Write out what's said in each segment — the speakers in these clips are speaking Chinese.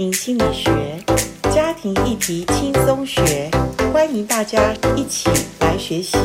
庭心理学，家庭议题轻松学，欢迎大家一起来学习。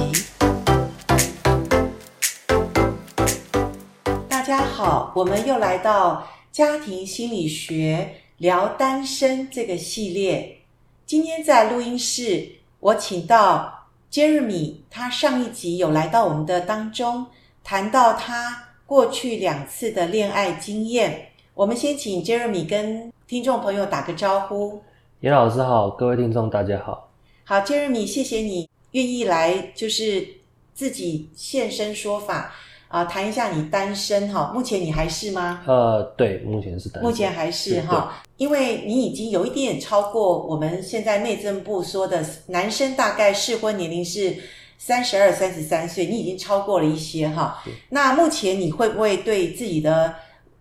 大家好，我们又来到家庭心理学聊单身这个系列。今天在录音室，我请到 Jeremy，他上一集有来到我们的当中，谈到他过去两次的恋爱经验。我们先请 Jeremy 跟听众朋友打个招呼。严老师好，各位听众大家好。好，Jeremy，谢谢你愿意来，就是自己现身说法啊、呃，谈一下你单身哈。目前你还是吗？呃，对，目前是单身。目前还是哈，因为你已经有一点点超过我们现在内政部说的男生大概适婚年龄是三十二、三十三岁，你已经超过了一些哈。那目前你会不会对自己的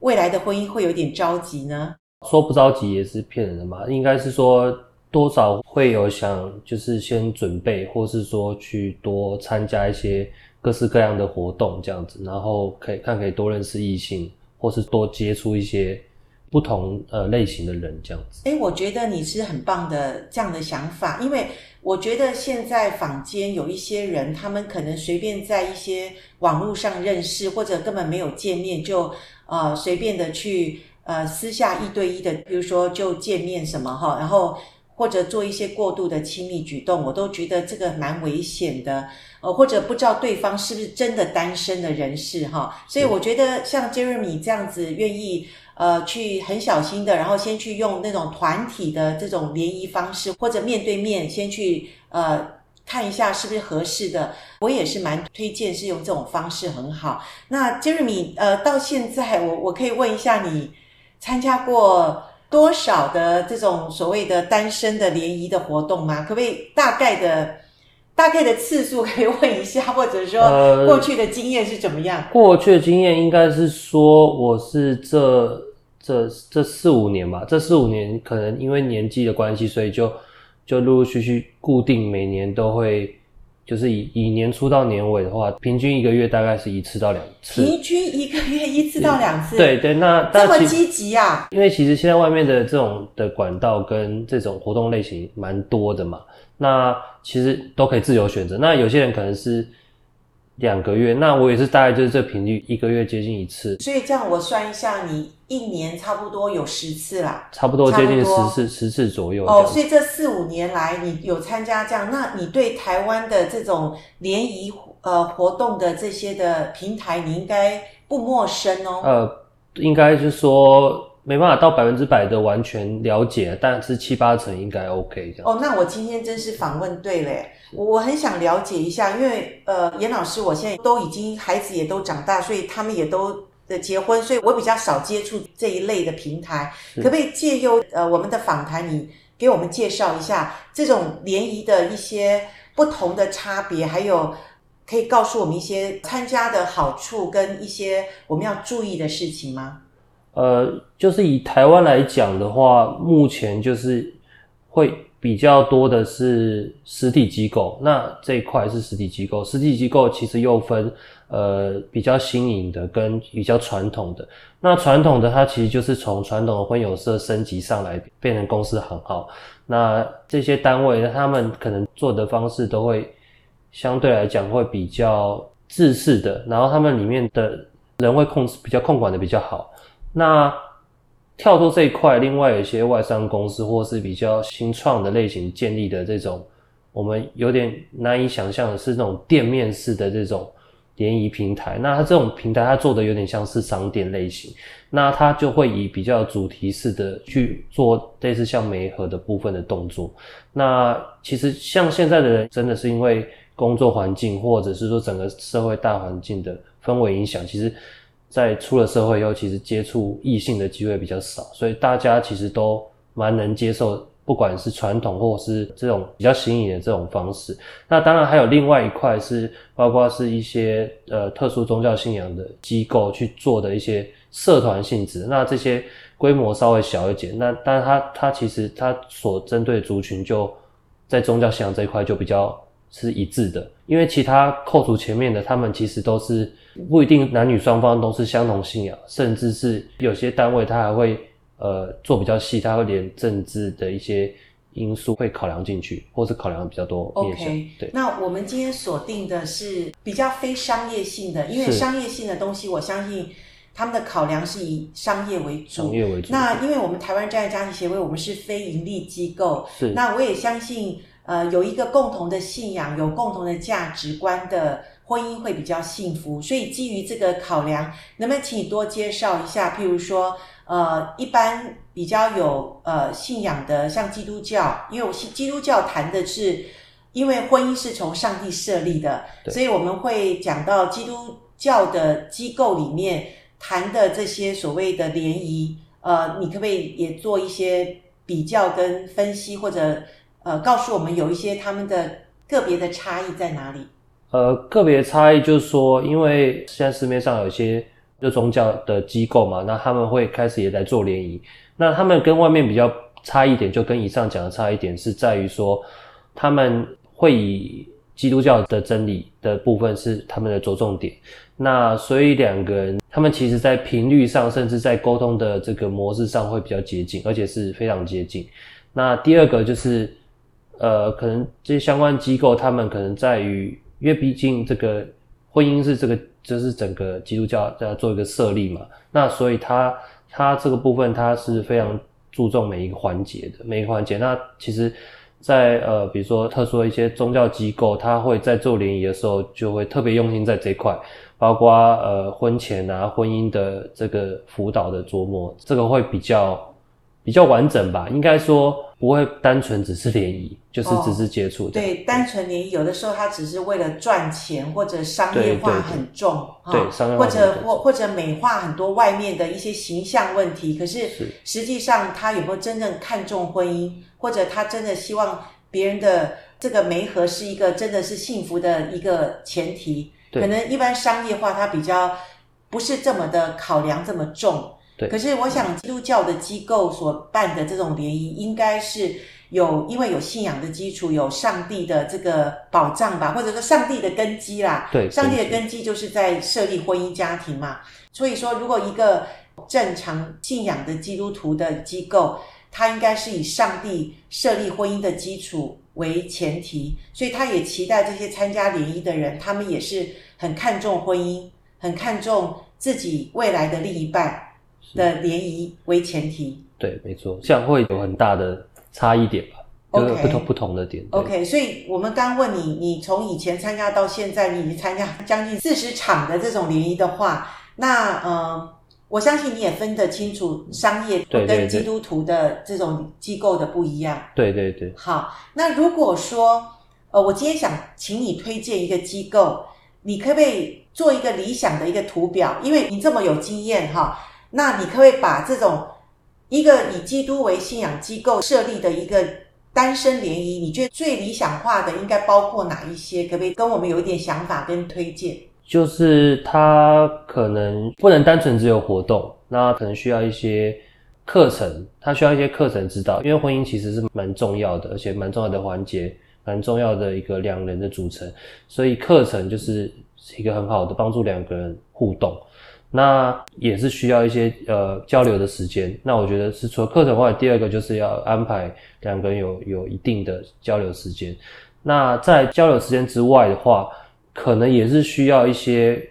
未来的婚姻会有点着急呢？说不着急也是骗人的嘛，应该是说多少会有想，就是先准备，或是说去多参加一些各式各样的活动这样子，然后可以看可以多认识异性，或是多接触一些不同呃类型的人这样子。诶，我觉得你是很棒的这样的想法，因为我觉得现在坊间有一些人，他们可能随便在一些网络上认识，或者根本没有见面就。呃，随便的去呃私下一对一的，比如说就见面什么哈，然后或者做一些过度的亲密举动，我都觉得这个蛮危险的。呃，或者不知道对方是不是真的单身的人士哈，所以我觉得像 Jeremy 这样子愿意呃去很小心的，然后先去用那种团体的这种联谊方式，或者面对面先去呃。看一下是不是合适的，我也是蛮推荐是用这种方式很好。那 Jeremy，呃，到现在我我可以问一下你参加过多少的这种所谓的单身的联谊的活动吗？可不可以大概的大概的次数可以问一下，或者说过去的经验是怎么样？呃，过去的经验应该是说我是这这这四五年吧，这四五年可能因为年纪的关系，所以就。就陆陆续续固定每年都会，就是以以年初到年尾的话，平均一个月大概是一次到两次。平均一个月一次到两次。对对，那这么积极啊！因为其实现在外面的这种的管道跟这种活动类型蛮多的嘛，那其实都可以自由选择。那有些人可能是。两个月，那我也是大概就是这频率，一个月接近一次。所以这样我算一下，你一年差不多有十次啦，差不多接近十次，十次左右。哦，所以这四五年来你有参加这样，那你对台湾的这种联谊呃活动的这些的平台，你应该不陌生哦。呃，应该是说。没办法到百分之百的完全了解，但是七八成应该 OK 这样。哦，那我今天真是访问对了我很想了解一下，因为呃，严老师，我现在都已经孩子也都长大，所以他们也都的结婚，所以我比较少接触这一类的平台，可不可以借由呃我们的访谈，你给我们介绍一下这种联谊的一些不同的差别，还有可以告诉我们一些参加的好处跟一些我们要注意的事情吗？呃，就是以台湾来讲的话，目前就是会比较多的是实体机构。那这一块是实体机构，实体机构其实又分呃比较新颖的跟比较传统的。那传统的它其实就是从传统的婚友社升级上来，变成公司行号。那这些单位他们可能做的方式都会相对来讲会比较制式的，然后他们里面的人会控制比较控管的比较好。那跳脱这一块，另外有一些外商公司或是比较新创的类型建立的这种，我们有点难以想象的是那种店面式的这种联谊平台。那它这种平台，它做的有点像是商店类型，那它就会以比较主题式的去做类似像媒合的部分的动作。那其实像现在的人，真的是因为工作环境或者是说整个社会大环境的氛围影响，其实。在出了社会以后，其实接触异性的机会比较少，所以大家其实都蛮能接受，不管是传统或是这种比较新颖的这种方式。那当然还有另外一块是，包括是一些呃特殊宗教信仰的机构去做的一些社团性质。那这些规模稍微小一点，那但是它它其实它所针对族群就在宗教信仰这一块就比较是一致的，因为其他扣除前面的，他们其实都是。不一定男女双方都是相同信仰，甚至是有些单位他还会呃做比较细，他会连政治的一些因素会考量进去，或是考量比较多面向。OK，对。那我们今天锁定的是比较非商业性的，因为商业性的东西，我相信他们的考量是以商业为主。商业为主。那因为我们台湾真爱家庭协会，我们是非营利机构，是。那我也相信。呃，有一个共同的信仰，有共同的价值观的婚姻会比较幸福。所以基于这个考量，能不能请你多介绍一下？譬如说，呃，一般比较有呃信仰的，像基督教，因为我是基督教谈的是，因为婚姻是从上帝设立的，所以我们会讲到基督教的机构里面谈的这些所谓的联谊。呃，你可不可以也做一些比较跟分析，或者？呃，告诉我们有一些他们的个别的差异在哪里？呃，个别差异就是说，因为现在市面上有一些就宗教的机构嘛，那他们会开始也在做联谊。那他们跟外面比较差异点，就跟以上讲的差异点是在于说，他们会以基督教的真理的部分是他们的着重点。那所以两个人，他们其实在频率上，甚至在沟通的这个模式上会比较接近，而且是非常接近。那第二个就是。呃，可能这些相关机构，他们可能在于，因为毕竟这个婚姻是这个，就是整个基督教在做一个设立嘛，那所以他他这个部分他是非常注重每一个环节的，每一个环节。那其实在，在呃，比如说特殊的一些宗教机构，他会在做联谊的时候，就会特别用心在这一块，包括呃婚前啊，婚姻的这个辅导的琢磨，这个会比较比较完整吧，应该说。不会单纯只是联谊，就是只是接触。哦、对，对，单纯联谊有的时候他只是为了赚钱，或者商业化很重，对，商业化或者或或者美化很多外面的一些形象问题。可是实际上他有没有真正看重婚姻，或者他真的希望别人的这个媒合是一个真的是幸福的一个前提？可能一般商业化它比较不是这么的考量这么重。对，可是我想基督教的机构所办的这种联谊，应该是有因为有信仰的基础，有上帝的这个保障吧，或者说上帝的根基啦。对，上帝的根基就是在设立婚姻家庭嘛。所以说，如果一个正常信仰的基督徒的机构，它应该是以上帝设立婚姻的基础为前提，所以他也期待这些参加联谊的人，他们也是很看重婚姻，很看重自己未来的另一半。的联谊为前提，对，没错，这样会有很大的差异点吧？OK，不同不同的点。OK，所以我们刚问你，你从以前参加到现在，你已经参加将近四十场的这种联谊的话，那呃，我相信你也分得清楚商业跟基督徒的这种机构的不一样。对对对。好，那如果说呃，我今天想请你推荐一个机构，你可不可以做一个理想的一个图表？因为你这么有经验哈。那你可不可以把这种一个以基督为信仰机构设立的一个单身联谊，你觉得最理想化的应该包括哪一些？可不可以跟我们有一点想法跟推荐？就是他可能不能单纯只有活动，那可能需要一些课程，他需要一些课程指导，因为婚姻其实是蛮重要的，而且蛮重要的环节，蛮重要的一个两人的组成，所以课程就是一个很好的帮助两个人互动。那也是需要一些呃交流的时间。那我觉得是除了课程外，第二个就是要安排两个人有有一定的交流时间。那在交流时间之外的话，可能也是需要一些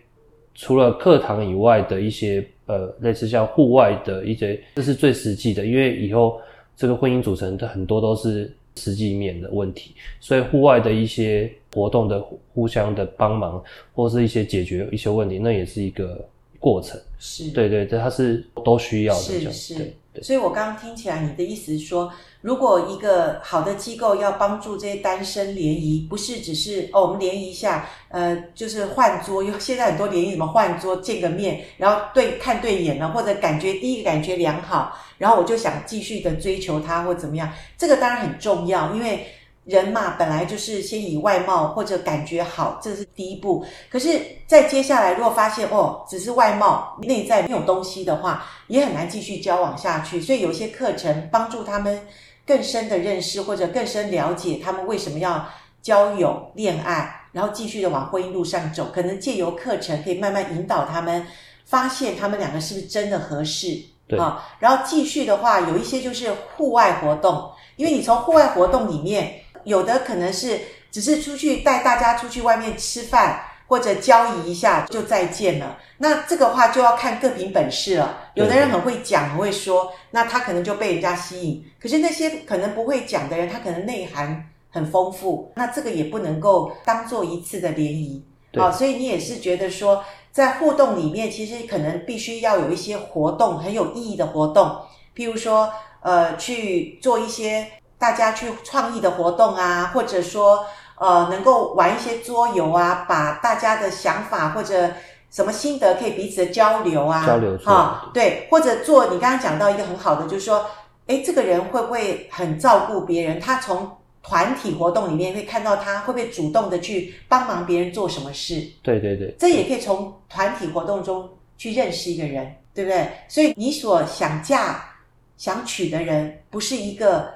除了课堂以外的一些呃类似像户外的一些，这是最实际的，因为以后这个婚姻组成的很多都是实际面的问题，所以户外的一些活动的互相的帮忙，或是一些解决一些问题，那也是一个。过程是对对对，它是都需要的，是是。所以我刚刚听起来，你的意思是说，如果一个好的机构要帮助这些单身联谊，不是只是哦，我们联谊一下，呃，就是换桌，因为现在很多联谊怎么换桌见个面，然后对看对眼了，或者感觉第一个感觉良好，然后我就想继续的追求他或怎么样，这个当然很重要，因为。人嘛，本来就是先以外貌或者感觉好，这是第一步。可是在接下来，如果发现哦，只是外貌，内在没有东西的话，也很难继续交往下去。所以有些课程帮助他们更深的认识或者更深了解他们为什么要交友、恋爱，然后继续的往婚姻路上走。可能借由课程可以慢慢引导他们，发现他们两个是不是真的合适，啊、哦。然后继续的话，有一些就是户外活动，因为你从户外活动里面，有的可能是只是出去带大家出去外面吃饭。或者交谊一下就再见了，那这个话就要看各凭本事了。有的人很会讲，很会说，那他可能就被人家吸引。可是那些可能不会讲的人，他可能内涵很丰富，那这个也不能够当做一次的联谊。好，所以你也是觉得说，在互动里面，其实可能必须要有一些活动，很有意义的活动，譬如说，呃，去做一些大家去创意的活动啊，或者说。呃，能够玩一些桌游啊，把大家的想法或者什么心得可以彼此的交流啊，交流哈，对，或者做你刚刚讲到一个很好的，就是说，诶，这个人会不会很照顾别人？他从团体活动里面会看到他会不会主动的去帮忙别人做什么事？对对对，这也可以从团体活动中去认识一个人，对不对？所以你所想嫁、想娶的人，不是一个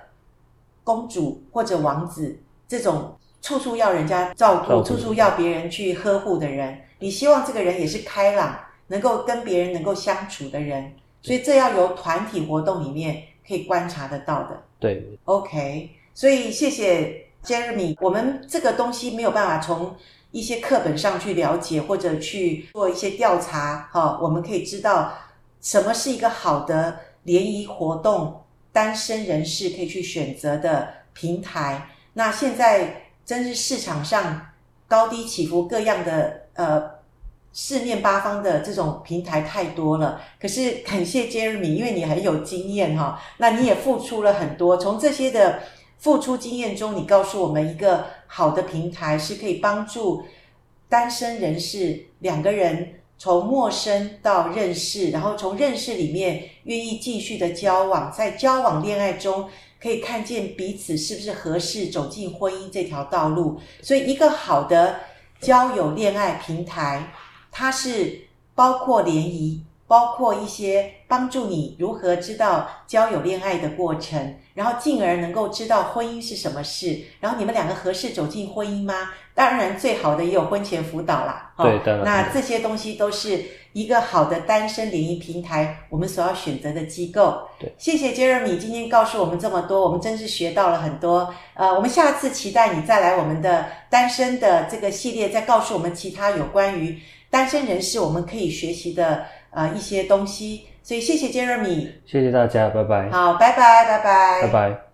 公主或者王子这种。处处要人家照顾，处处要别人去呵护的人，你希望这个人也是开朗，能够跟别人能够相处的人，所以这要由团体活动里面可以观察得到的。对，OK，所以谢谢 Jeremy，我们这个东西没有办法从一些课本上去了解，或者去做一些调查，哈，我们可以知道什么是一个好的联谊活动，单身人士可以去选择的平台。那现在。真是市场上高低起伏各样的呃四面八方的这种平台太多了。可是感谢 Jeremy，因为你很有经验哈，那你也付出了很多。从这些的付出经验中，你告诉我们一个好的平台是可以帮助单身人士两个人从陌生到认识，然后从认识里面愿意继续的交往，在交往恋爱中。可以看见彼此是不是合适走进婚姻这条道路，所以一个好的交友恋爱平台，它是包括联谊，包括一些帮助你如何知道交友恋爱的过程，然后进而能够知道婚姻是什么事，然后你们两个合适走进婚姻吗？当然，最好的也有婚前辅导啦。对。那这些东西都是。一个好的单身联谊平台，我们所要选择的机构。对，谢谢 Jeremy 今天告诉我们这么多，我们真是学到了很多。呃，我们下次期待你再来我们的单身的这个系列，再告诉我们其他有关于单身人士我们可以学习的呃一些东西。所以谢谢 Jeremy，谢谢大家，拜拜。好，拜拜，拜拜，拜拜。